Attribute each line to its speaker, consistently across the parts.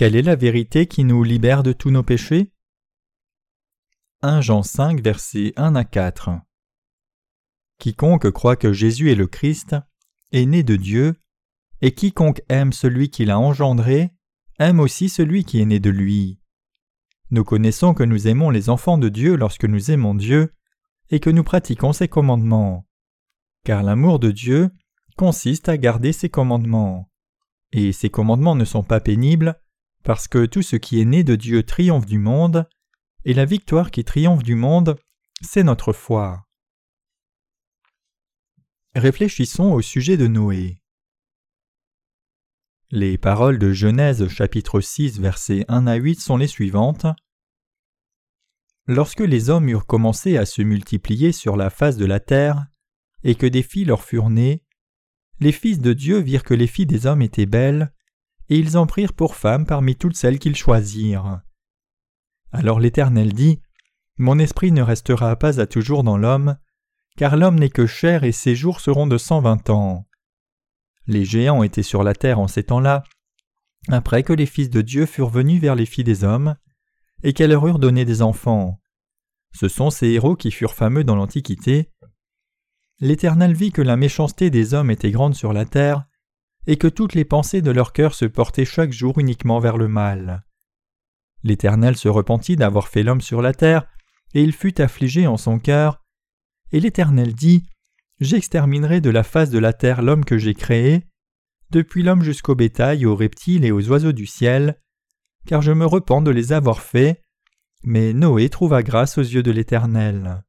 Speaker 1: Quelle est la vérité qui nous libère de tous nos péchés? 1 Jean 5 versets 1 à 4 Quiconque croit que Jésus est le Christ est né de Dieu, et quiconque aime celui qui l'a engendré aime aussi celui qui est né de lui. Nous connaissons que nous aimons les enfants de Dieu lorsque nous aimons Dieu et que nous pratiquons ses commandements. Car l'amour de Dieu consiste à garder ses commandements. Et ces commandements ne sont pas pénibles, parce que tout ce qui est né de Dieu triomphe du monde, et la victoire qui triomphe du monde, c'est notre foi. Réfléchissons au sujet de Noé. Les paroles de Genèse chapitre 6 versets 1 à 8 sont les suivantes. Lorsque les hommes eurent commencé à se multiplier sur la face de la terre, et que des filles leur furent nées, les fils de Dieu virent que les filles des hommes étaient belles, et ils en prirent pour femmes parmi toutes celles qu'ils choisirent. Alors l'Éternel dit, Mon esprit ne restera pas à toujours dans l'homme, car l'homme n'est que chair et ses jours seront de cent vingt ans. Les géants étaient sur la terre en ces temps-là, après que les fils de Dieu furent venus vers les filles des hommes, et qu'elles leur eurent donné des enfants. Ce sont ces héros qui furent fameux dans l'Antiquité, l'Éternel vit que la méchanceté des hommes était grande sur la terre, et que toutes les pensées de leur cœur se portaient chaque jour uniquement vers le mal. L'Éternel se repentit d'avoir fait l'homme sur la terre, et il fut affligé en son cœur. Et l'Éternel dit J'exterminerai de la face de la terre l'homme que j'ai créé, depuis l'homme jusqu'au bétail, aux reptiles et aux oiseaux du ciel, car je me repens de les avoir faits. Mais Noé trouva grâce aux yeux de l'Éternel.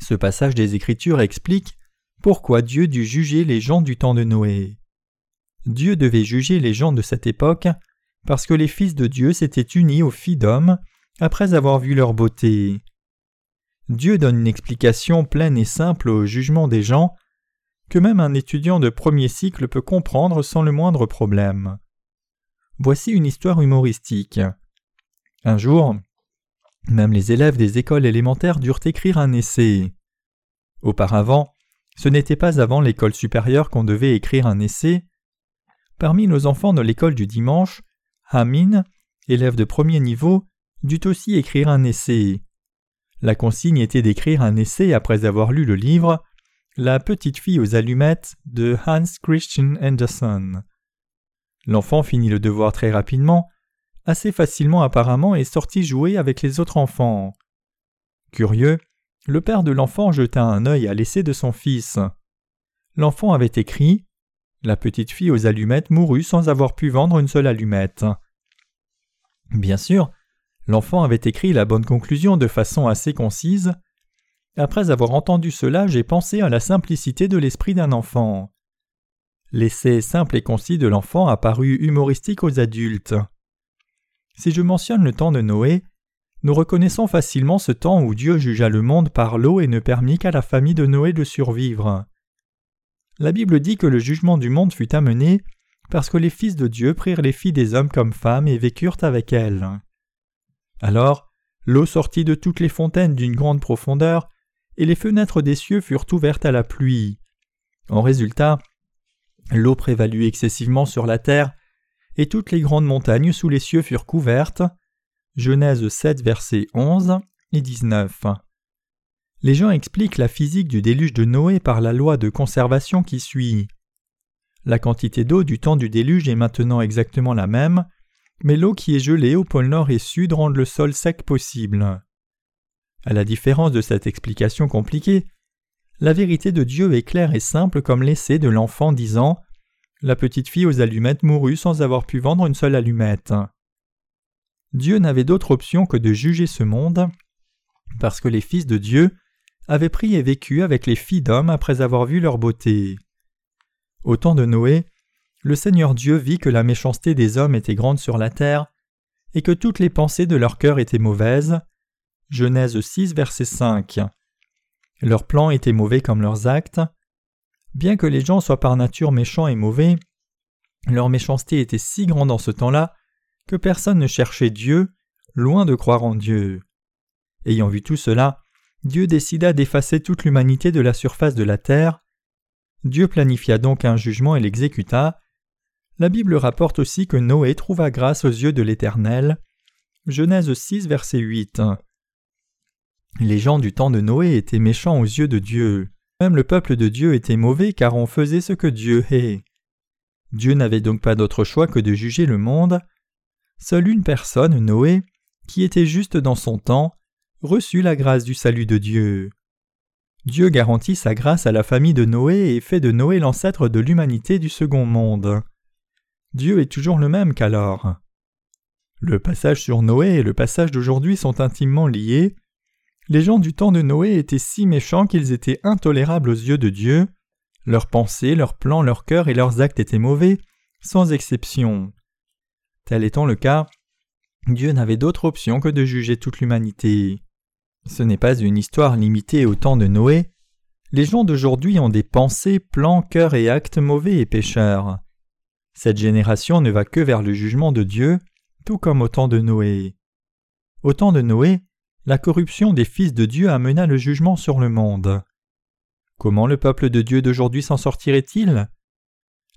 Speaker 1: Ce passage des Écritures explique pourquoi Dieu dut juger les gens du temps de Noé. Dieu devait juger les gens de cette époque parce que les fils de Dieu s'étaient unis aux filles d'hommes après avoir vu leur beauté. Dieu donne une explication pleine et simple au jugement des gens que même un étudiant de premier cycle peut comprendre sans le moindre problème. Voici une histoire humoristique. Un jour, même les élèves des écoles élémentaires durent écrire un essai. Auparavant, ce n'était pas avant l'école supérieure qu'on devait écrire un essai. Parmi nos enfants de l'école du dimanche, Amin, élève de premier niveau, dut aussi écrire un essai. La consigne était d'écrire un essai après avoir lu le livre La petite fille aux allumettes de Hans Christian Andersen. L'enfant finit le devoir très rapidement, assez facilement apparemment et sortit jouer avec les autres enfants. Curieux, le père de l'enfant jeta un œil à l'essai de son fils. L'enfant avait écrit La petite fille aux allumettes mourut sans avoir pu vendre une seule allumette. Bien sûr, l'enfant avait écrit la bonne conclusion de façon assez concise. Après avoir entendu cela, j'ai pensé à la simplicité de l'esprit d'un enfant. L'essai simple et concis de l'enfant a paru humoristique aux adultes. Si je mentionne le temps de Noé, nous reconnaissons facilement ce temps où Dieu jugea le monde par l'eau et ne permit qu'à la famille de Noé de survivre. La Bible dit que le jugement du monde fut amené parce que les fils de Dieu prirent les filles des hommes comme femmes et vécurent avec elles. Alors, l'eau sortit de toutes les fontaines d'une grande profondeur, et les fenêtres des cieux furent ouvertes à la pluie. En résultat, l'eau prévalut excessivement sur la terre, et toutes les grandes montagnes sous les cieux furent couvertes. Genèse 7, versets 11 et 19. Les gens expliquent la physique du déluge de Noé par la loi de conservation qui suit. La quantité d'eau du temps du déluge est maintenant exactement la même, mais l'eau qui est gelée au pôle nord et sud rend le sol sec possible. À la différence de cette explication compliquée, la vérité de Dieu est claire et simple comme l'essai de l'enfant disant la petite fille aux allumettes mourut sans avoir pu vendre une seule allumette. Dieu n'avait d'autre option que de juger ce monde, parce que les fils de Dieu avaient pris et vécu avec les filles d'hommes après avoir vu leur beauté. Au temps de Noé, le Seigneur Dieu vit que la méchanceté des hommes était grande sur la terre, et que toutes les pensées de leur cœur étaient mauvaises. Genèse 6, verset 5. Leurs plans étaient mauvais comme leurs actes. Bien que les gens soient par nature méchants et mauvais, leur méchanceté était si grande en ce temps-là que personne ne cherchait Dieu, loin de croire en Dieu. Ayant vu tout cela, Dieu décida d'effacer toute l'humanité de la surface de la terre. Dieu planifia donc un jugement et l'exécuta. La Bible rapporte aussi que Noé trouva grâce aux yeux de l'Éternel. Genèse 6, verset 8. Les gens du temps de Noé étaient méchants aux yeux de Dieu. Même le peuple de Dieu était mauvais car on faisait ce que Dieu est. Dieu n'avait donc pas d'autre choix que de juger le monde. Seule une personne, Noé, qui était juste dans son temps, reçut la grâce du salut de Dieu. Dieu garantit sa grâce à la famille de Noé et fait de Noé l'ancêtre de l'humanité du second monde. Dieu est toujours le même qu'alors. Le passage sur Noé et le passage d'aujourd'hui sont intimement liés. Les gens du temps de Noé étaient si méchants qu'ils étaient intolérables aux yeux de Dieu. Leurs pensées, leurs plans, leurs cœurs et leurs actes étaient mauvais, sans exception. Tel étant le cas, Dieu n'avait d'autre option que de juger toute l'humanité. Ce n'est pas une histoire limitée au temps de Noé. Les gens d'aujourd'hui ont des pensées, plans, cœurs et actes mauvais et pécheurs. Cette génération ne va que vers le jugement de Dieu, tout comme au temps de Noé. Au temps de Noé, la corruption des fils de Dieu amena le jugement sur le monde. Comment le peuple de Dieu d'aujourd'hui s'en sortirait-il?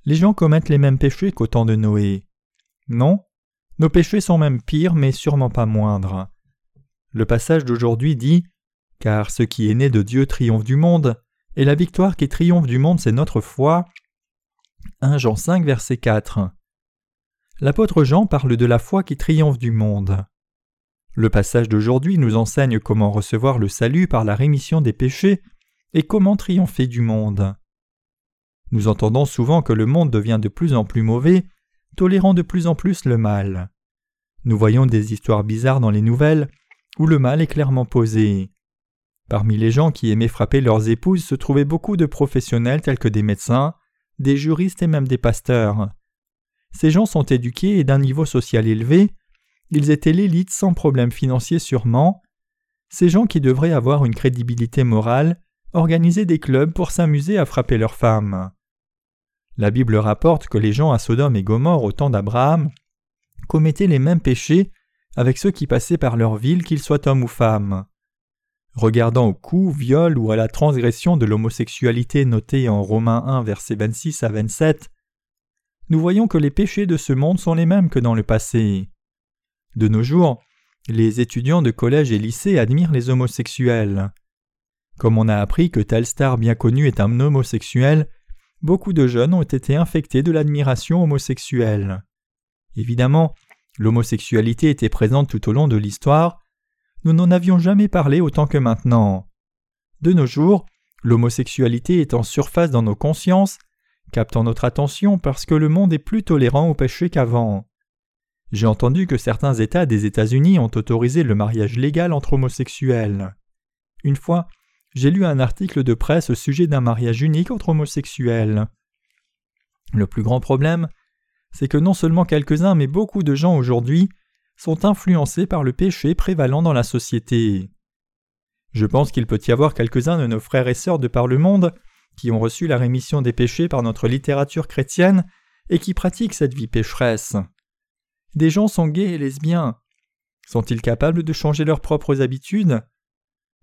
Speaker 1: Les gens commettent les mêmes péchés qu'au temps de Noé. Non, nos péchés sont même pires, mais sûrement pas moindres. Le passage d'aujourd'hui dit Car ce qui est né de Dieu triomphe du monde, et la victoire qui triomphe du monde, c'est notre foi. 1 Jean 5, verset 4. L'apôtre Jean parle de la foi qui triomphe du monde. Le passage d'aujourd'hui nous enseigne comment recevoir le salut par la rémission des péchés et comment triompher du monde. Nous entendons souvent que le monde devient de plus en plus mauvais, tolérant de plus en plus le mal. Nous voyons des histoires bizarres dans les nouvelles où le mal est clairement posé. Parmi les gens qui aimaient frapper leurs épouses se trouvaient beaucoup de professionnels tels que des médecins, des juristes et même des pasteurs. Ces gens sont éduqués et d'un niveau social élevé, ils étaient l'élite sans problème financier sûrement. Ces gens qui devraient avoir une crédibilité morale organisaient des clubs pour s'amuser à frapper leurs femmes. La Bible rapporte que les gens à Sodome et Gomorre au temps d'Abraham commettaient les mêmes péchés avec ceux qui passaient par leur ville, qu'ils soient hommes ou femmes. Regardant au coup, viol ou à la transgression de l'homosexualité notée en Romains 1 versets 26 à 27, nous voyons que les péchés de ce monde sont les mêmes que dans le passé. De nos jours, les étudiants de collège et lycée admirent les homosexuels. Comme on a appris que tel star bien connu est un homosexuel, beaucoup de jeunes ont été infectés de l'admiration homosexuelle. Évidemment, L'homosexualité était présente tout au long de l'histoire. Nous n'en avions jamais parlé autant que maintenant. De nos jours, l'homosexualité est en surface dans nos consciences, captant notre attention parce que le monde est plus tolérant au péché qu'avant. J'ai entendu que certains États des États-Unis ont autorisé le mariage légal entre homosexuels. Une fois, j'ai lu un article de presse au sujet d'un mariage unique entre homosexuels. Le plus grand problème, c'est que non seulement quelques-uns, mais beaucoup de gens aujourd'hui sont influencés par le péché prévalant dans la société. Je pense qu'il peut y avoir quelques-uns de nos frères et sœurs de par le monde qui ont reçu la rémission des péchés par notre littérature chrétienne et qui pratiquent cette vie pécheresse. Des gens sont gays et lesbiens. Sont-ils capables de changer leurs propres habitudes?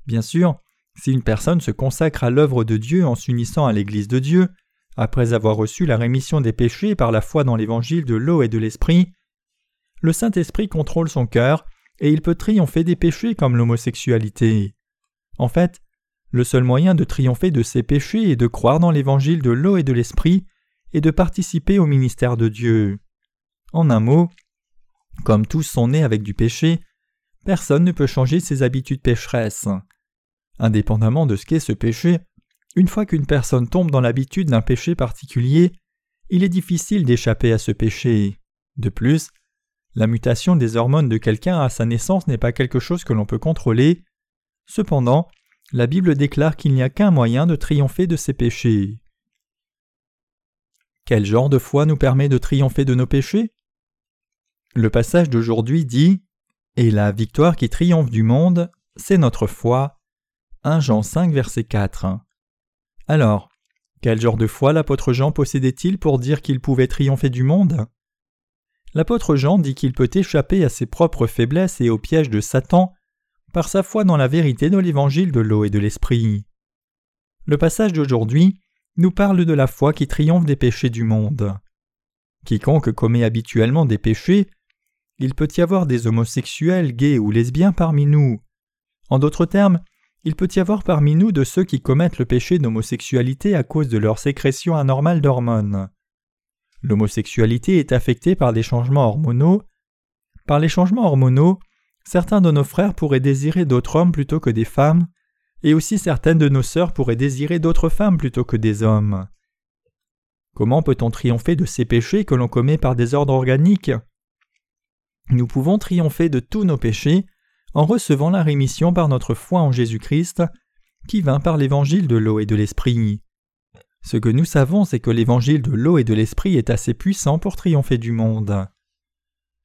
Speaker 1: Bien sûr, si une personne se consacre à l'œuvre de Dieu en s'unissant à l'Église de Dieu, après avoir reçu la rémission des péchés par la foi dans l'évangile de l'eau et de l'esprit, le Saint-Esprit contrôle son cœur et il peut triompher des péchés comme l'homosexualité. En fait, le seul moyen de triompher de ces péchés est de croire dans l'évangile de l'eau et de l'esprit et de participer au ministère de Dieu. En un mot, comme tous sont nés avec du péché, personne ne peut changer ses habitudes pécheresses. Indépendamment de ce qu'est ce péché, une fois qu'une personne tombe dans l'habitude d'un péché particulier, il est difficile d'échapper à ce péché. De plus, la mutation des hormones de quelqu'un à sa naissance n'est pas quelque chose que l'on peut contrôler. Cependant, la Bible déclare qu'il n'y a qu'un moyen de triompher de ses péchés. Quel genre de foi nous permet de triompher de nos péchés? Le passage d'aujourd'hui dit Et la victoire qui triomphe du monde, c'est notre foi. 1 Jean 5, verset 4. Alors, quel genre de foi l'apôtre Jean possédait-il pour dire qu'il pouvait triompher du monde? L'apôtre Jean dit qu'il peut échapper à ses propres faiblesses et au piège de Satan par sa foi dans la vérité de l'évangile de l'eau et de l'esprit. Le passage d'aujourd'hui nous parle de la foi qui triomphe des péchés du monde. Quiconque commet habituellement des péchés, il peut y avoir des homosexuels, gays ou lesbiens parmi nous. En d'autres termes, il peut y avoir parmi nous de ceux qui commettent le péché d'homosexualité à cause de leur sécrétion anormale d'hormones. L'homosexualité est affectée par des changements hormonaux. Par les changements hormonaux, certains de nos frères pourraient désirer d'autres hommes plutôt que des femmes, et aussi certaines de nos sœurs pourraient désirer d'autres femmes plutôt que des hommes. Comment peut-on triompher de ces péchés que l'on commet par des ordres organiques? Nous pouvons triompher de tous nos péchés en recevant la rémission par notre foi en Jésus-Christ, qui vint par l'évangile de l'eau et de l'esprit. Ce que nous savons, c'est que l'évangile de l'eau et de l'esprit est assez puissant pour triompher du monde.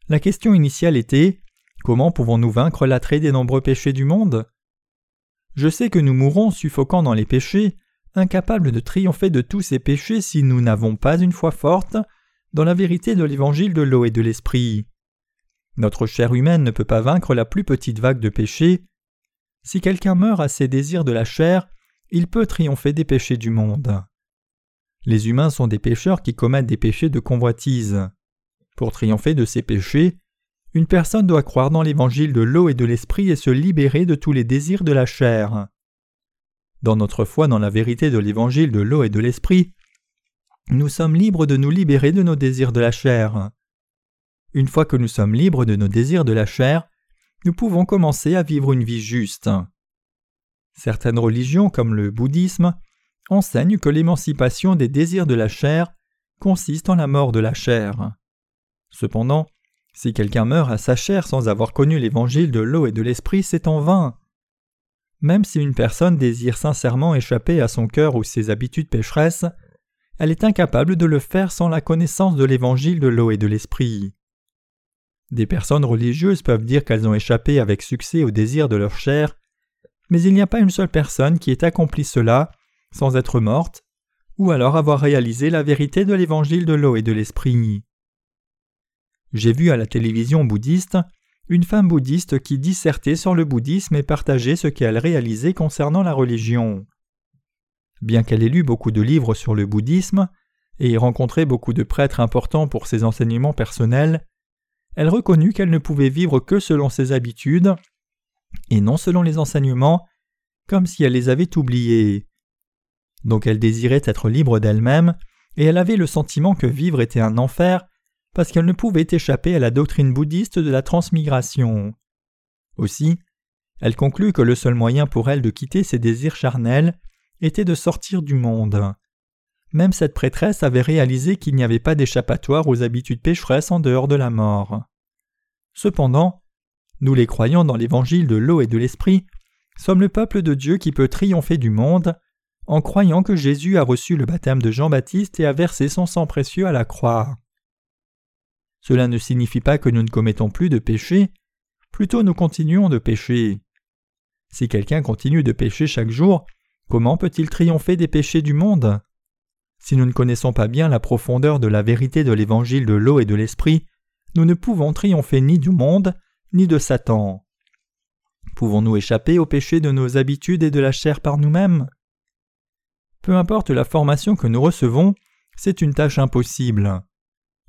Speaker 1: La question initiale était Comment pouvons-nous vaincre l'attrait des nombreux péchés du monde? Je sais que nous mourrons suffocant dans les péchés, incapables de triompher de tous ces péchés si nous n'avons pas une foi forte dans la vérité de l'évangile de l'eau et de l'esprit. Notre chair humaine ne peut pas vaincre la plus petite vague de péchés. Si quelqu'un meurt à ses désirs de la chair, il peut triompher des péchés du monde. Les humains sont des pécheurs qui commettent des péchés de convoitise. Pour triompher de ces péchés, une personne doit croire dans l'évangile de l'eau et de l'esprit et se libérer de tous les désirs de la chair. Dans notre foi dans la vérité de l'évangile de l'eau et de l'esprit, nous sommes libres de nous libérer de nos désirs de la chair. Une fois que nous sommes libres de nos désirs de la chair, nous pouvons commencer à vivre une vie juste. Certaines religions, comme le bouddhisme, enseigne que l'émancipation des désirs de la chair consiste en la mort de la chair. Cependant, si quelqu'un meurt à sa chair sans avoir connu l'évangile de l'eau et de l'esprit, c'est en vain. Même si une personne désire sincèrement échapper à son cœur ou ses habitudes pécheresses, elle est incapable de le faire sans la connaissance de l'évangile de l'eau et de l'esprit. Des personnes religieuses peuvent dire qu'elles ont échappé avec succès aux désirs de leur chair, mais il n'y a pas une seule personne qui ait accompli cela sans être morte, ou alors avoir réalisé la vérité de l'évangile de l'eau et de l'esprit. J'ai vu à la télévision bouddhiste une femme bouddhiste qui dissertait sur le bouddhisme et partageait ce qu'elle réalisait concernant la religion. Bien qu'elle ait lu beaucoup de livres sur le bouddhisme et rencontré beaucoup de prêtres importants pour ses enseignements personnels, elle reconnut qu'elle ne pouvait vivre que selon ses habitudes et non selon les enseignements, comme si elle les avait oubliés. Donc elle désirait être libre d'elle-même, et elle avait le sentiment que vivre était un enfer, parce qu'elle ne pouvait échapper à la doctrine bouddhiste de la transmigration. Aussi, elle conclut que le seul moyen pour elle de quitter ses désirs charnels était de sortir du monde. Même cette prêtresse avait réalisé qu'il n'y avait pas d'échappatoire aux habitudes pécheresses en dehors de la mort. Cependant, nous les croyants dans l'évangile de l'eau et de l'esprit sommes le peuple de Dieu qui peut triompher du monde en croyant que Jésus a reçu le baptême de Jean-Baptiste et a versé son sang précieux à la croix. Cela ne signifie pas que nous ne commettons plus de péché, plutôt nous continuons de pécher. Si quelqu'un continue de pécher chaque jour, comment peut-il triompher des péchés du monde? Si nous ne connaissons pas bien la profondeur de la vérité de l'évangile de l'eau et de l'esprit, nous ne pouvons triompher ni du monde, ni de Satan. Pouvons-nous échapper au péché de nos habitudes et de la chair par nous-mêmes? Peu importe la formation que nous recevons, c'est une tâche impossible.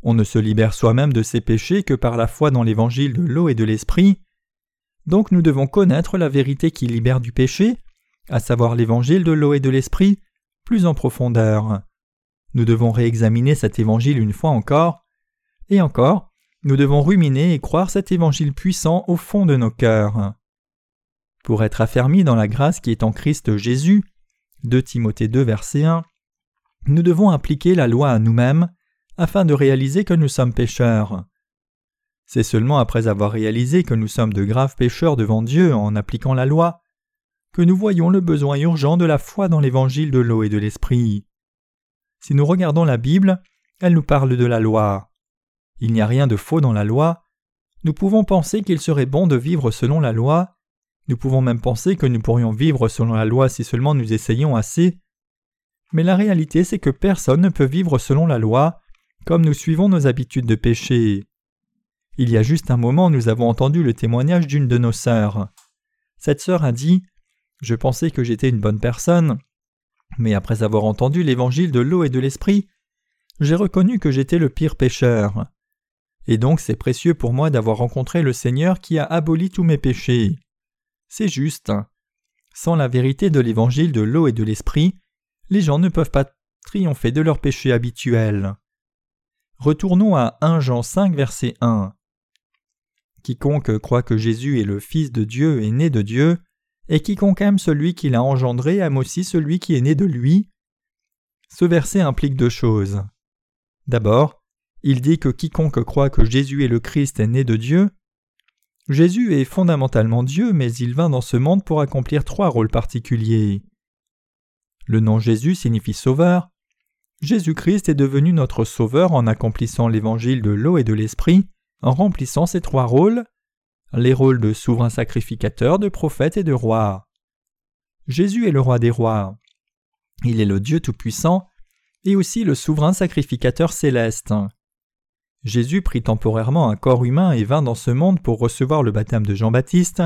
Speaker 1: On ne se libère soi-même de ses péchés que par la foi dans l'évangile de l'eau et de l'esprit. Donc nous devons connaître la vérité qui libère du péché, à savoir l'évangile de l'eau et de l'esprit, plus en profondeur. Nous devons réexaminer cet évangile une fois encore, et encore, nous devons ruminer et croire cet évangile puissant au fond de nos cœurs. Pour être affermis dans la grâce qui est en Christ Jésus, 2 Timothée 2 verset 1, nous devons appliquer la loi à nous-mêmes afin de réaliser que nous sommes pécheurs. C'est seulement après avoir réalisé que nous sommes de graves pécheurs devant Dieu en appliquant la loi que nous voyons le besoin urgent de la foi dans l'évangile de l'eau et de l'esprit. Si nous regardons la Bible, elle nous parle de la loi. Il n'y a rien de faux dans la loi. Nous pouvons penser qu'il serait bon de vivre selon la loi, nous pouvons même penser que nous pourrions vivre selon la loi si seulement nous essayions assez. Mais la réalité c'est que personne ne peut vivre selon la loi comme nous suivons nos habitudes de péché. Il y a juste un moment nous avons entendu le témoignage d'une de nos sœurs. Cette sœur a dit Je pensais que j'étais une bonne personne, mais après avoir entendu l'évangile de l'eau et de l'esprit, j'ai reconnu que j'étais le pire pécheur. Et donc c'est précieux pour moi d'avoir rencontré le Seigneur qui a aboli tous mes péchés. C'est juste. Sans la vérité de l'évangile de l'eau et de l'esprit, les gens ne peuvent pas triompher de leurs péchés habituels. Retournons à 1 Jean 5 verset 1. Quiconque croit que Jésus est le Fils de Dieu est né de Dieu, et quiconque aime celui qui l'a engendré aime aussi celui qui est né de lui. Ce verset implique deux choses. D'abord, il dit que quiconque croit que Jésus est le Christ est né de Dieu. Jésus est fondamentalement Dieu, mais il vint dans ce monde pour accomplir trois rôles particuliers. Le nom Jésus signifie sauveur. Jésus-Christ est devenu notre sauveur en accomplissant l'évangile de l'eau et de l'esprit, en remplissant ces trois rôles, les rôles de souverain sacrificateur, de prophète et de roi. Jésus est le roi des rois. Il est le Dieu Tout-Puissant et aussi le souverain sacrificateur céleste. Jésus prit temporairement un corps humain et vint dans ce monde pour recevoir le baptême de Jean-Baptiste,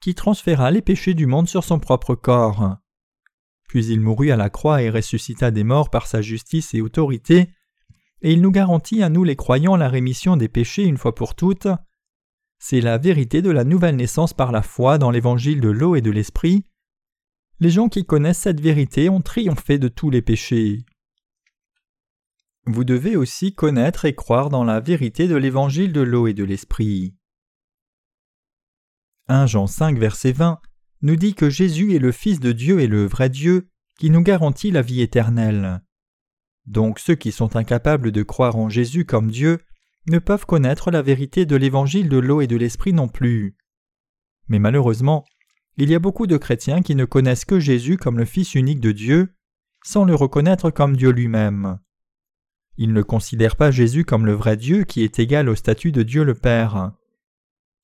Speaker 1: qui transféra les péchés du monde sur son propre corps. Puis il mourut à la croix et ressuscita des morts par sa justice et autorité, et il nous garantit à nous les croyants la rémission des péchés une fois pour toutes. C'est la vérité de la nouvelle naissance par la foi dans l'évangile de l'eau et de l'esprit. Les gens qui connaissent cette vérité ont triomphé de tous les péchés. Vous devez aussi connaître et croire dans la vérité de l'évangile de l'eau et de l'esprit. 1 Jean 5 verset 20 nous dit que Jésus est le Fils de Dieu et le vrai Dieu qui nous garantit la vie éternelle. Donc ceux qui sont incapables de croire en Jésus comme Dieu ne peuvent connaître la vérité de l'évangile de l'eau et de l'esprit non plus. Mais malheureusement, il y a beaucoup de chrétiens qui ne connaissent que Jésus comme le Fils unique de Dieu, sans le reconnaître comme Dieu lui-même. Ils ne considèrent pas Jésus comme le vrai Dieu qui est égal au statut de Dieu le Père.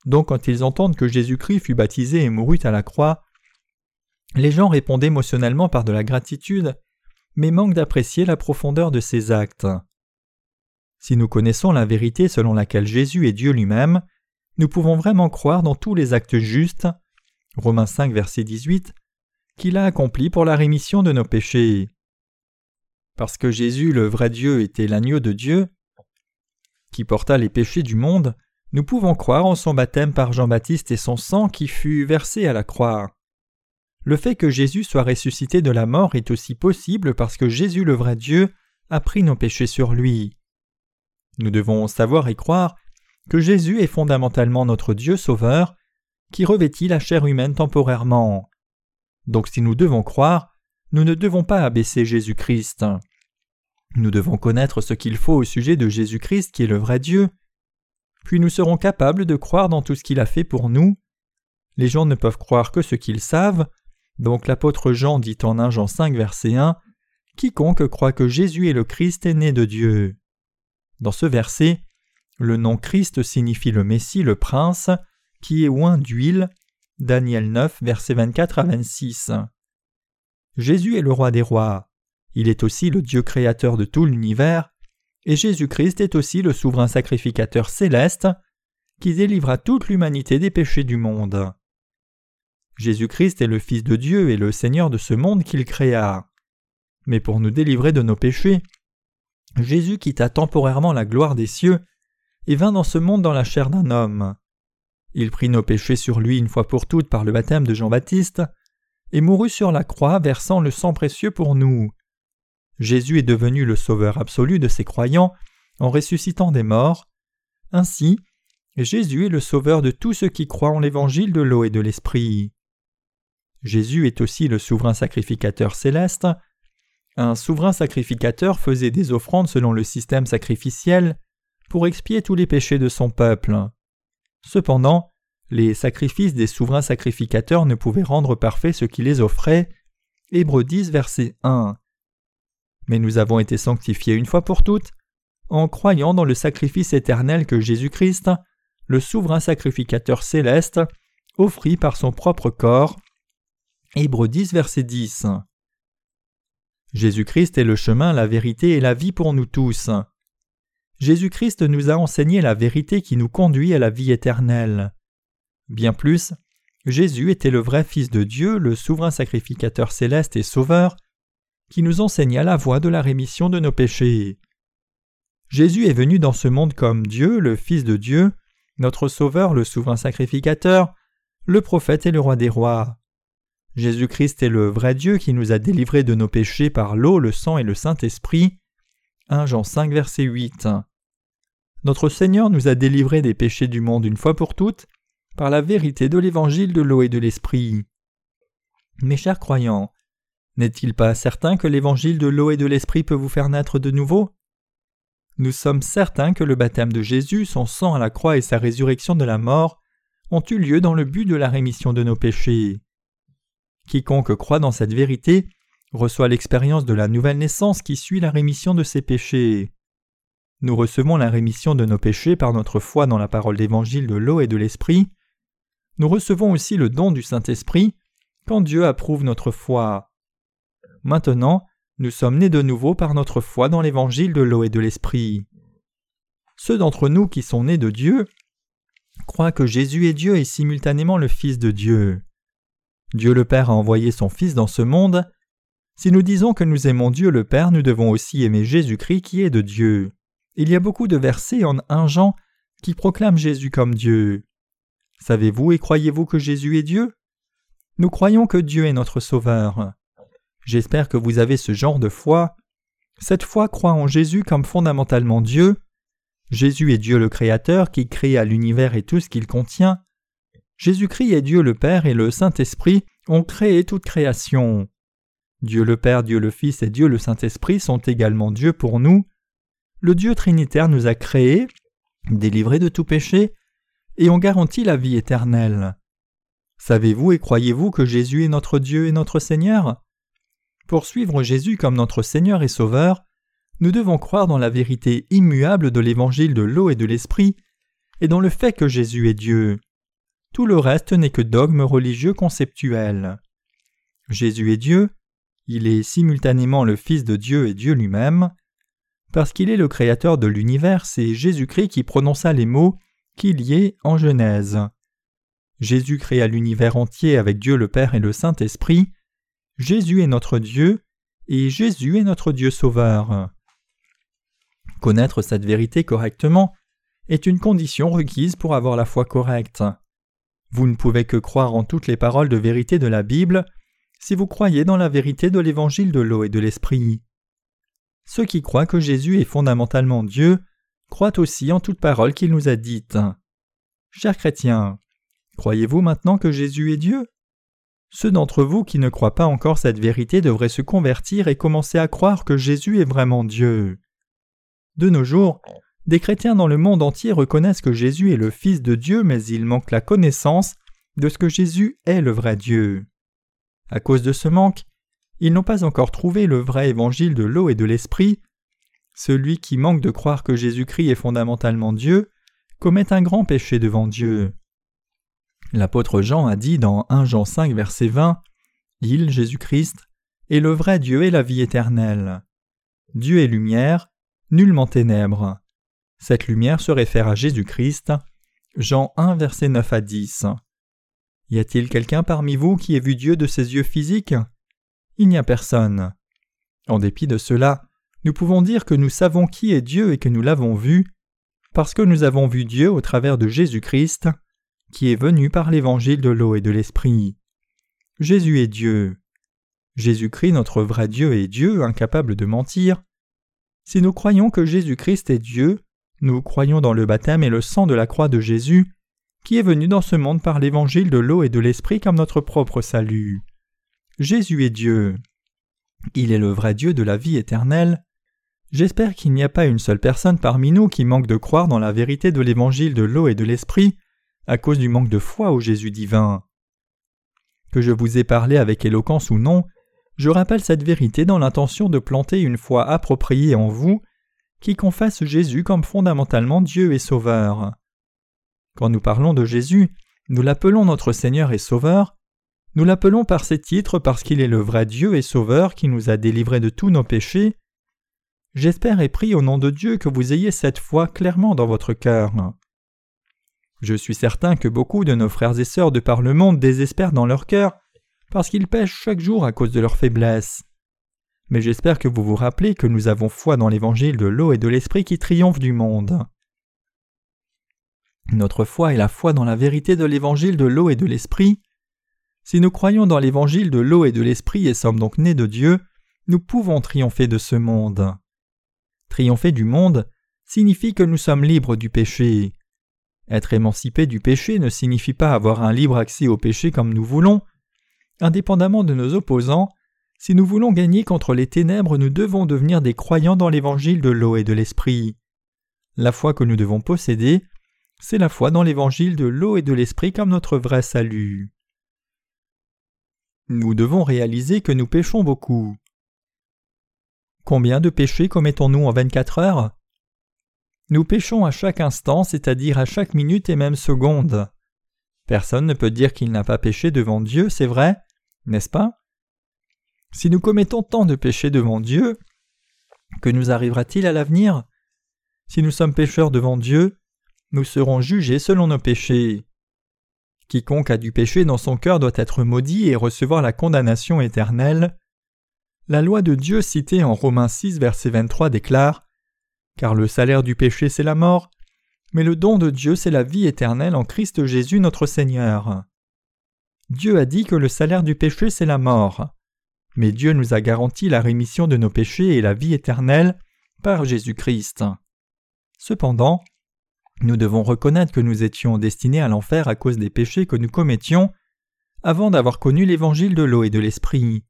Speaker 1: Donc quand ils entendent que Jésus-Christ fut baptisé et mourut à la croix, les gens répondent émotionnellement par de la gratitude mais manque d'apprécier la profondeur de ses actes. Si nous connaissons la vérité selon laquelle Jésus est Dieu lui-même, nous pouvons vraiment croire dans tous les actes justes, Romains 5 verset 18, qu'il a accompli pour la rémission de nos péchés. Parce que Jésus, le vrai Dieu, était l'agneau de Dieu, qui porta les péchés du monde, nous pouvons croire en son baptême par Jean-Baptiste et son sang qui fut versé à la croix. Le fait que Jésus soit ressuscité de la mort est aussi possible parce que Jésus le vrai Dieu a pris nos péchés sur lui. Nous devons savoir et croire que Jésus est fondamentalement notre Dieu sauveur, qui revêtit la chair humaine temporairement. Donc si nous devons croire, nous ne devons pas abaisser Jésus-Christ. Nous devons connaître ce qu'il faut au sujet de Jésus-Christ qui est le vrai Dieu, puis nous serons capables de croire dans tout ce qu'il a fait pour nous. Les gens ne peuvent croire que ce qu'ils savent, donc l'apôtre Jean dit en 1 Jean 5 verset 1 Quiconque croit que Jésus est le Christ est né de Dieu. Dans ce verset, le nom Christ signifie le Messie, le Prince, qui est oint d'huile. Daniel 9, verset 24 à 26. Jésus est le roi des rois. Il est aussi le Dieu créateur de tout l'univers, et Jésus-Christ est aussi le souverain sacrificateur céleste qui délivra toute l'humanité des péchés du monde. Jésus-Christ est le Fils de Dieu et le Seigneur de ce monde qu'il créa. Mais pour nous délivrer de nos péchés, Jésus quitta temporairement la gloire des cieux et vint dans ce monde dans la chair d'un homme. Il prit nos péchés sur lui une fois pour toutes par le baptême de Jean-Baptiste et mourut sur la croix versant le sang précieux pour nous. Jésus est devenu le sauveur absolu de ses croyants en ressuscitant des morts. Ainsi, Jésus est le sauveur de tous ceux qui croient en l'évangile de l'eau et de l'esprit. Jésus est aussi le souverain sacrificateur céleste. Un souverain sacrificateur faisait des offrandes selon le système sacrificiel pour expier tous les péchés de son peuple. Cependant, les sacrifices des souverains sacrificateurs ne pouvaient rendre parfait ce qui les offrait. Hébreux 10, verset 1. Mais nous avons été sanctifiés une fois pour toutes en croyant dans le sacrifice éternel que Jésus-Christ, le souverain sacrificateur céleste, offrit par son propre corps Hébreux 10, verset 10. Jésus-Christ est le chemin, la vérité et la vie pour nous tous. Jésus-Christ nous a enseigné la vérité qui nous conduit à la vie éternelle. Bien plus, Jésus était le vrai Fils de Dieu, le souverain sacrificateur céleste et sauveur, qui nous enseigna la voie de la rémission de nos péchés. Jésus est venu dans ce monde comme Dieu, le Fils de Dieu, notre Sauveur, le souverain sacrificateur, le prophète et le roi des rois. Jésus-Christ est le vrai Dieu qui nous a délivrés de nos péchés par l'eau, le sang et le Saint-Esprit. 1 Jean 5 verset 8. Notre Seigneur nous a délivrés des péchés du monde une fois pour toutes par la vérité de l'évangile de l'eau et de l'Esprit. Mes chers croyants, n'est-il pas certain que l'évangile de l'eau et de l'Esprit peut vous faire naître de nouveau? Nous sommes certains que le baptême de Jésus, son sang à la croix et sa résurrection de la mort ont eu lieu dans le but de la rémission de nos péchés. Quiconque croit dans cette vérité reçoit l'expérience de la nouvelle naissance qui suit la rémission de ses péchés. Nous recevons la rémission de nos péchés par notre foi dans la parole d'évangile de l'eau et de l'esprit. Nous recevons aussi le don du Saint-Esprit quand Dieu approuve notre foi. Maintenant, nous sommes nés de nouveau par notre foi dans l'évangile de l'eau et de l'esprit. Ceux d'entre nous qui sont nés de Dieu croient que Jésus est Dieu et simultanément le Fils de Dieu. Dieu le Père a envoyé son Fils dans ce monde. Si nous disons que nous aimons Dieu le Père, nous devons aussi aimer Jésus-Christ qui est de Dieu. Il y a beaucoup de versets en un Jean qui proclament Jésus comme Dieu. Savez-vous et croyez-vous que Jésus est Dieu? Nous croyons que Dieu est notre Sauveur. J'espère que vous avez ce genre de foi. Cette foi croit en Jésus comme fondamentalement Dieu. Jésus est Dieu le Créateur qui créa l'univers et tout ce qu'il contient. Jésus-Christ est Dieu le Père et le Saint-Esprit ont créé toute création. Dieu le Père, Dieu le Fils et Dieu le Saint-Esprit sont également Dieu pour nous. Le Dieu Trinitaire nous a créés, délivrés de tout péché, et ont garanti la vie éternelle. Savez-vous et croyez-vous que Jésus est notre Dieu et notre Seigneur? Pour suivre Jésus comme notre Seigneur et Sauveur, nous devons croire dans la vérité immuable de l'évangile de l'eau et de l'esprit, et dans le fait que Jésus est Dieu. Tout le reste n'est que dogme religieux conceptuel. Jésus est Dieu, il est simultanément le Fils de Dieu et Dieu lui-même. Parce qu'il est le Créateur de l'univers, c'est Jésus-Christ qui prononça les mots qu'il y ait en Genèse. Jésus créa l'univers entier avec Dieu le Père et le Saint-Esprit. Jésus est notre Dieu, et Jésus est notre Dieu sauveur. Connaître cette vérité correctement est une condition requise pour avoir la foi correcte. Vous ne pouvez que croire en toutes les paroles de vérité de la Bible si vous croyez dans la vérité de l'évangile de l'eau et de l'esprit. Ceux qui croient que Jésus est fondamentalement Dieu croient aussi en toute parole qu'il nous a dite. Chers chrétiens, croyez-vous maintenant que Jésus est Dieu? Ceux d'entre vous qui ne croient pas encore cette vérité devraient se convertir et commencer à croire que Jésus est vraiment Dieu. De nos jours, des chrétiens dans le monde entier reconnaissent que Jésus est le Fils de Dieu, mais ils manquent la connaissance de ce que Jésus est le vrai Dieu. À cause de ce manque, ils n'ont pas encore trouvé le vrai évangile de l'eau et de l'esprit. Celui qui manque de croire que Jésus-Christ est fondamentalement Dieu commet un grand péché devant Dieu. L'apôtre Jean a dit dans 1 Jean 5 verset 20 Il, Jésus-Christ, est le vrai Dieu et la vie éternelle. Dieu est lumière, nullement ténèbres. Cette lumière se réfère à Jésus-Christ. Jean 1, verset 9 à 10. Y a-t-il quelqu'un parmi vous qui ait vu Dieu de ses yeux physiques? Il n'y a personne. En dépit de cela, nous pouvons dire que nous savons qui est Dieu et que nous l'avons vu, parce que nous avons vu Dieu au travers de Jésus-Christ, qui est venu par l'évangile de l'eau et de l'esprit. Jésus est Dieu. Jésus-Christ, notre vrai Dieu, est Dieu, incapable de mentir. Si nous croyons que Jésus-Christ est Dieu, nous croyons dans le baptême et le sang de la croix de Jésus, qui est venu dans ce monde par l'évangile de l'eau et de l'esprit comme notre propre salut. Jésus est Dieu. Il est le vrai Dieu de la vie éternelle. J'espère qu'il n'y a pas une seule personne parmi nous qui manque de croire dans la vérité de l'évangile de l'eau et de l'esprit à cause du manque de foi au Jésus divin. Que je vous ai parlé avec éloquence ou non, je rappelle cette vérité dans l'intention de planter une foi appropriée en vous qui confesse Jésus comme fondamentalement Dieu et Sauveur. Quand nous parlons de Jésus, nous l'appelons notre Seigneur et Sauveur, nous l'appelons par ces titres parce qu'il est le vrai Dieu et Sauveur qui nous a délivrés de tous nos péchés. J'espère et prie au nom de Dieu que vous ayez cette foi clairement dans votre cœur. Je suis certain que beaucoup de nos frères et sœurs de par le monde désespèrent dans leur cœur parce qu'ils pêchent chaque jour à cause de leur faiblesse. Mais j'espère que vous vous rappelez que nous avons foi dans l'évangile de l'eau et de l'esprit qui triomphe du monde. Notre foi est la foi dans la vérité de l'évangile de l'eau et de l'esprit. Si nous croyons dans l'évangile de l'eau et de l'esprit et sommes donc nés de Dieu, nous pouvons triompher de ce monde. Triompher du monde signifie que nous sommes libres du péché. Être émancipé du péché ne signifie pas avoir un libre accès au péché comme nous voulons. Indépendamment de nos opposants, si nous voulons gagner contre les ténèbres, nous devons devenir des croyants dans l'évangile de l'eau et de l'esprit. La foi que nous devons posséder, c'est la foi dans l'évangile de l'eau et de l'esprit comme notre vrai salut. Nous devons réaliser que nous péchons beaucoup. Combien de péchés commettons-nous en 24 heures? Nous péchons à chaque instant, c'est-à-dire à chaque minute et même seconde. Personne ne peut dire qu'il n'a pas péché devant Dieu, c'est vrai, n'est-ce pas? Si nous commettons tant de péchés devant Dieu, que nous arrivera-t-il à l'avenir? Si nous sommes pécheurs devant Dieu, nous serons jugés selon nos péchés. Quiconque a du péché dans son cœur doit être maudit et recevoir la condamnation éternelle. La loi de Dieu citée en Romains 6 verset 23 déclare Car le salaire du péché c'est la mort, mais le don de Dieu c'est la vie éternelle en Christ Jésus notre Seigneur. Dieu a dit que le salaire du péché c'est la mort, mais Dieu nous a garanti la rémission de nos péchés et la vie éternelle par Jésus-Christ. Cependant, nous devons reconnaître que nous étions destinés à l'enfer à cause des péchés que nous commettions avant d'avoir connu l'évangile de l'eau et de l'esprit.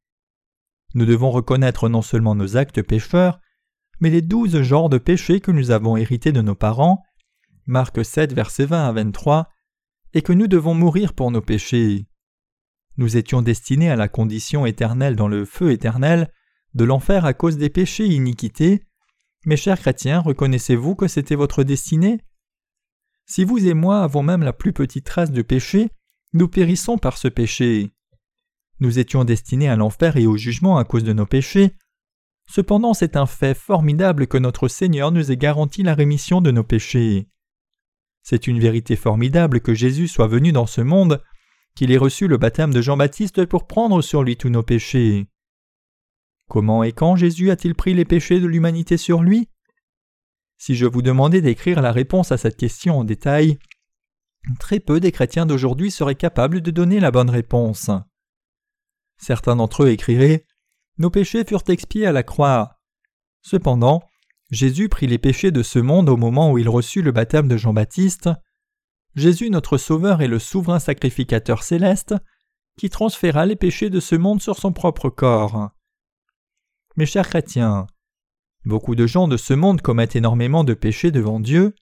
Speaker 1: Nous devons reconnaître non seulement nos actes pécheurs, mais les douze genres de péchés que nous avons hérités de nos parents, Marc 7, versets 20 à 23, et que nous devons mourir pour nos péchés. Nous étions destinés à la condition éternelle dans le feu éternel de l'enfer à cause des péchés et iniquités. Mes chers chrétiens, reconnaissez-vous que c'était votre destinée? Si vous et moi avons même la plus petite trace de péché, nous périssons par ce péché. Nous étions destinés à l'enfer et au jugement à cause de nos péchés. Cependant, c'est un fait formidable que notre Seigneur nous ait garanti la rémission de nos péchés. C'est une vérité formidable que Jésus soit venu dans ce monde, qu'il ait reçu le baptême de Jean-Baptiste pour prendre sur lui tous nos péchés. Comment et quand Jésus a-t-il pris les péchés de l'humanité sur lui? Si je vous demandais d'écrire la réponse à cette question en détail, très peu des chrétiens d'aujourd'hui seraient capables de donner la bonne réponse. Certains d'entre eux écriraient Nos péchés furent expiés à la croix. Cependant, Jésus prit les péchés de ce monde au moment où il reçut le baptême de Jean-Baptiste. Jésus, notre Sauveur, est le souverain sacrificateur céleste qui transféra les péchés de ce monde sur son propre corps. Mes chers chrétiens, beaucoup de gens de ce monde commettent énormément de péchés devant Dieu.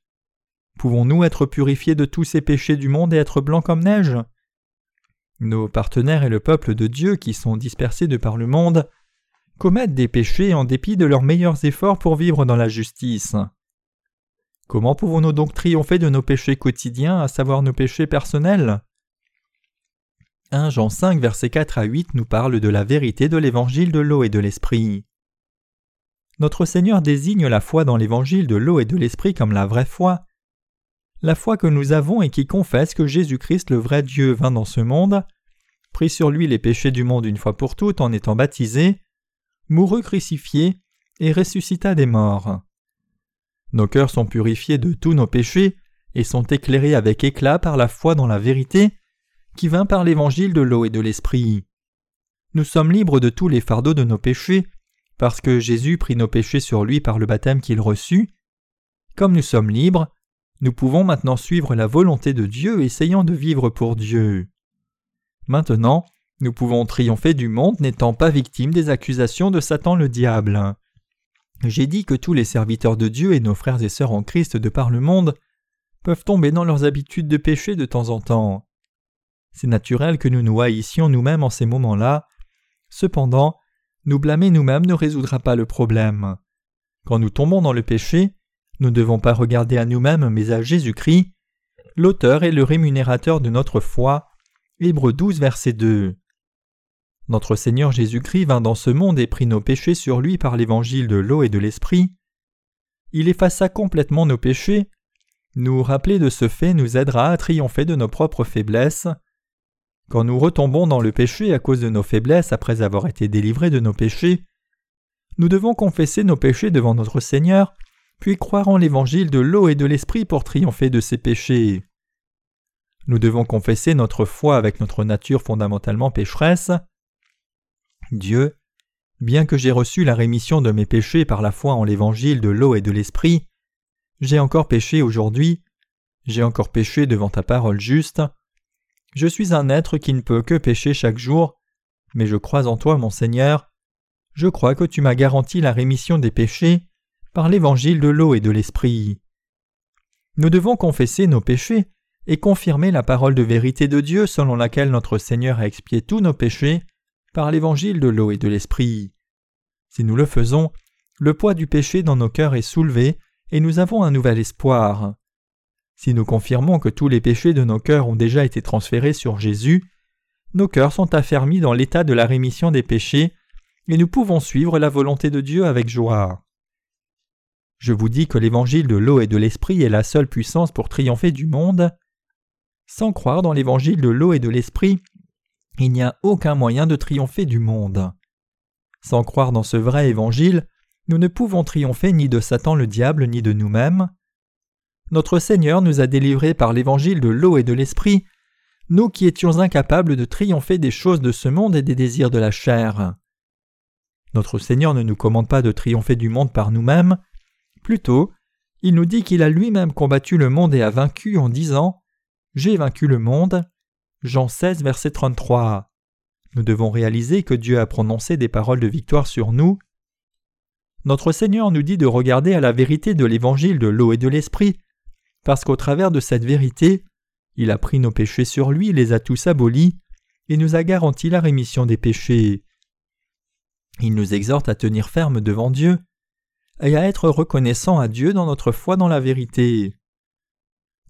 Speaker 1: Pouvons-nous être purifiés de tous ces péchés du monde et être blancs comme neige? Nos partenaires et le peuple de Dieu qui sont dispersés de par le monde commettent des péchés en dépit de leurs meilleurs efforts pour vivre dans la justice. Comment pouvons-nous donc triompher de nos péchés quotidiens, à savoir nos péchés personnels? 1 Jean 5 versets 4 à 8 nous parle de la vérité de l'évangile de l'eau et de l'esprit. Notre Seigneur désigne la foi dans l'évangile de l'eau et de l'esprit comme la vraie foi, la foi que nous avons et qui confesse que Jésus-Christ le vrai Dieu vint dans ce monde, prit sur lui les péchés du monde une fois pour toutes en étant baptisé, mourut crucifié et ressuscita des morts. Nos cœurs sont purifiés de tous nos péchés et sont éclairés avec éclat par la foi dans la vérité qui vint par l'évangile de l'eau et de l'esprit. Nous sommes libres de tous les fardeaux de nos péchés parce que Jésus prit nos péchés sur lui par le baptême qu'il reçut. Comme nous sommes libres, nous pouvons maintenant suivre la volonté de Dieu essayant de vivre pour Dieu. Maintenant, nous pouvons triompher du monde n'étant pas victimes des accusations de Satan le diable. J'ai dit que tous les serviteurs de Dieu et nos frères et sœurs en Christ de par le monde peuvent tomber dans leurs habitudes de péché de temps en temps. C'est naturel que nous nous haïssions nous-mêmes en ces moments-là. Cependant, nous blâmer nous-mêmes ne résoudra pas le problème. Quand nous tombons dans le péché, nous ne devons pas regarder à nous-mêmes mais à Jésus-Christ, l'auteur et le rémunérateur de notre foi. Hébreux 12, verset 2. Notre Seigneur Jésus-Christ vint dans ce monde et prit nos péchés sur lui par l'évangile de l'eau et de l'esprit. Il effaça complètement nos péchés. Nous rappeler de ce fait nous aidera à triompher de nos propres faiblesses. Quand nous retombons dans le péché à cause de nos faiblesses après avoir été délivrés de nos péchés, nous devons confesser nos péchés devant notre Seigneur, puis croire en l'évangile de l'eau et de l'esprit pour triompher de ses péchés. Nous devons confesser notre foi avec notre nature fondamentalement pécheresse. Dieu, bien que j'ai reçu la rémission de mes péchés par la foi en l'évangile de l'eau et de l'esprit, j'ai encore péché aujourd'hui, j'ai encore péché devant ta parole juste. Je suis un être qui ne peut que pécher chaque jour, mais je crois en toi, mon Seigneur. Je crois que tu m'as garanti la rémission des péchés par l'évangile de l'eau et de l'esprit. Nous devons confesser nos péchés et confirmer la parole de vérité de Dieu selon laquelle notre Seigneur a expié tous nos péchés par l'évangile de l'eau et de l'esprit. Si nous le faisons, le poids du péché dans nos cœurs est soulevé et nous avons un nouvel espoir. Si nous confirmons que tous les péchés de nos cœurs ont déjà été transférés sur Jésus, nos cœurs sont affermis dans l'état de la rémission des péchés, et nous pouvons suivre la volonté de Dieu avec joie. Je vous dis que l'évangile de l'eau et de l'esprit est la seule puissance pour triompher du monde. Sans croire dans l'évangile de l'eau et de l'esprit, il n'y a aucun moyen de triompher du monde. Sans croire dans ce vrai évangile, nous ne pouvons triompher ni de Satan le diable ni de nous-mêmes. Notre Seigneur nous a délivrés par l'évangile de l'eau et de l'esprit, nous qui étions incapables de triompher des choses de ce monde et des désirs de la chair. Notre Seigneur ne nous commande pas de triompher du monde par nous-mêmes, plutôt, il nous dit qu'il a lui-même combattu le monde et a vaincu en disant J'ai vaincu le monde. Jean 16, verset 33. Nous devons réaliser que Dieu a prononcé des paroles de victoire sur nous. Notre Seigneur nous dit de regarder à la vérité de l'évangile de l'eau et de l'esprit, parce qu'au travers de cette vérité, il a pris nos péchés sur lui, les a tous abolis, et nous a garanti la rémission des péchés. Il nous exhorte à tenir ferme devant Dieu et à être reconnaissant à Dieu dans notre foi dans la vérité.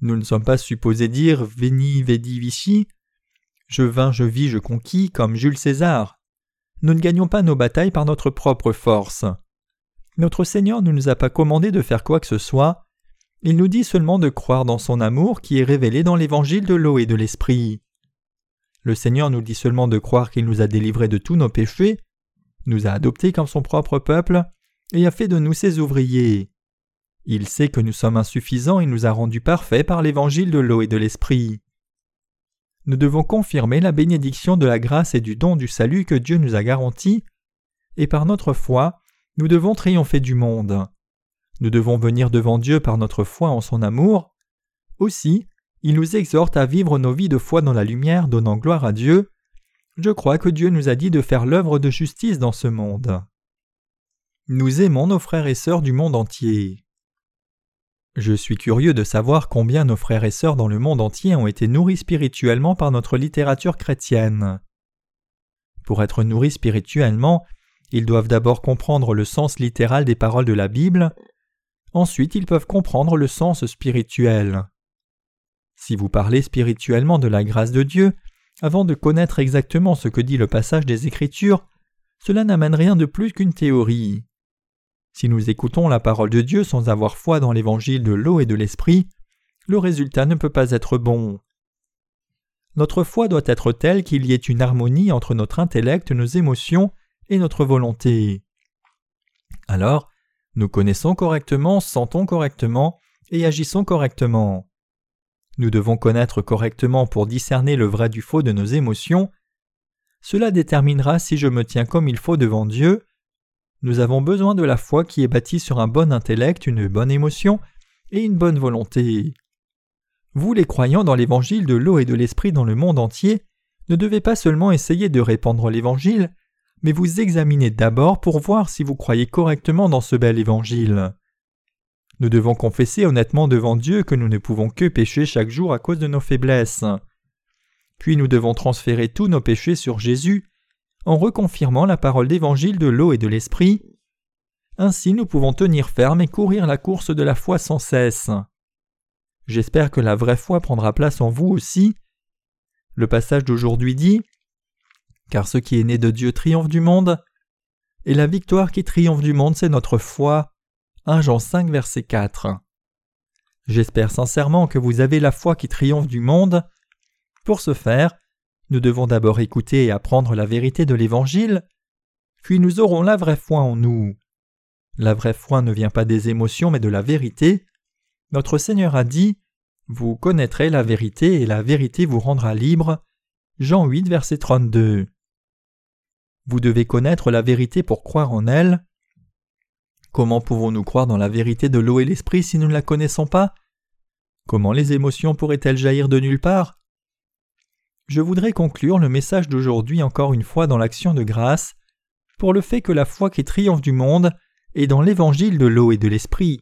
Speaker 1: Nous ne sommes pas supposés dire Veni, vedi, vici, je vins, je vis, je conquis, comme Jules César. Nous ne gagnons pas nos batailles par notre propre force. Notre Seigneur ne nous a pas commandé de faire quoi que ce soit, il nous dit seulement de croire dans son amour qui est révélé dans l'évangile de l'eau et de l'esprit. Le Seigneur nous dit seulement de croire qu'il nous a délivrés de tous nos péchés, nous a adoptés comme son propre peuple, et a fait de nous ses ouvriers. Il sait que nous sommes insuffisants et nous a rendus parfaits par l'évangile de l'eau et de l'esprit. Nous devons confirmer la bénédiction de la grâce et du don du salut que Dieu nous a garanti, et par notre foi, nous devons triompher du monde. Nous devons venir devant Dieu par notre foi en son amour. Aussi, il nous exhorte à vivre nos vies de foi dans la lumière, donnant gloire à Dieu. Je crois que Dieu nous a dit de faire l'œuvre de justice dans ce monde. Nous aimons nos frères et sœurs du monde entier. Je suis curieux de savoir combien nos frères et sœurs dans le monde entier ont été nourris spirituellement par notre littérature chrétienne. Pour être nourris spirituellement, ils doivent d'abord comprendre le sens littéral des paroles de la Bible, ensuite ils peuvent comprendre le sens spirituel. Si vous parlez spirituellement de la grâce de Dieu, avant de connaître exactement ce que dit le passage des Écritures, cela n'amène rien de plus qu'une théorie. Si nous écoutons la parole de Dieu sans avoir foi dans l'évangile de l'eau et de l'esprit, le résultat ne peut pas être bon. Notre foi doit être telle qu'il y ait une harmonie entre notre intellect, nos émotions et notre volonté. Alors, nous connaissons correctement, sentons correctement et agissons correctement. Nous devons connaître correctement pour discerner le vrai du faux de nos émotions. Cela déterminera si je me tiens comme il faut devant Dieu. Nous avons besoin de la foi qui est bâtie sur un bon intellect, une bonne émotion et une bonne volonté. Vous les croyants dans l'évangile de l'eau et de l'esprit dans le monde entier ne devez pas seulement essayer de répandre l'évangile, mais vous examinez d'abord pour voir si vous croyez correctement dans ce bel évangile. Nous devons confesser honnêtement devant Dieu que nous ne pouvons que pécher chaque jour à cause de nos faiblesses. Puis nous devons transférer tous nos péchés sur Jésus en reconfirmant la parole d'évangile de l'eau et de l'esprit. Ainsi nous pouvons tenir ferme et courir la course de la foi sans cesse. J'espère que la vraie foi prendra place en vous aussi. Le passage d'aujourd'hui dit car ce qui est né de Dieu triomphe du monde, et la victoire qui triomphe du monde, c'est notre foi. 1 Jean 5, verset 4. J'espère sincèrement que vous avez la foi qui triomphe du monde. Pour ce faire, nous devons d'abord écouter et apprendre la vérité de l'Évangile. puis nous aurons la vraie foi en nous. La vraie foi ne vient pas des émotions mais de la vérité. Notre Seigneur a dit Vous connaîtrez la vérité et la vérité vous rendra libre. Jean 8, verset 32. Vous devez connaître la vérité pour croire en elle. Comment pouvons-nous croire dans la vérité de l'eau et l'esprit si nous ne la connaissons pas? Comment les émotions pourraient-elles jaillir de nulle part? Je voudrais conclure le message d'aujourd'hui encore une fois dans l'action de grâce pour le fait que la foi qui triomphe du monde est dans l'évangile de l'eau et de l'esprit.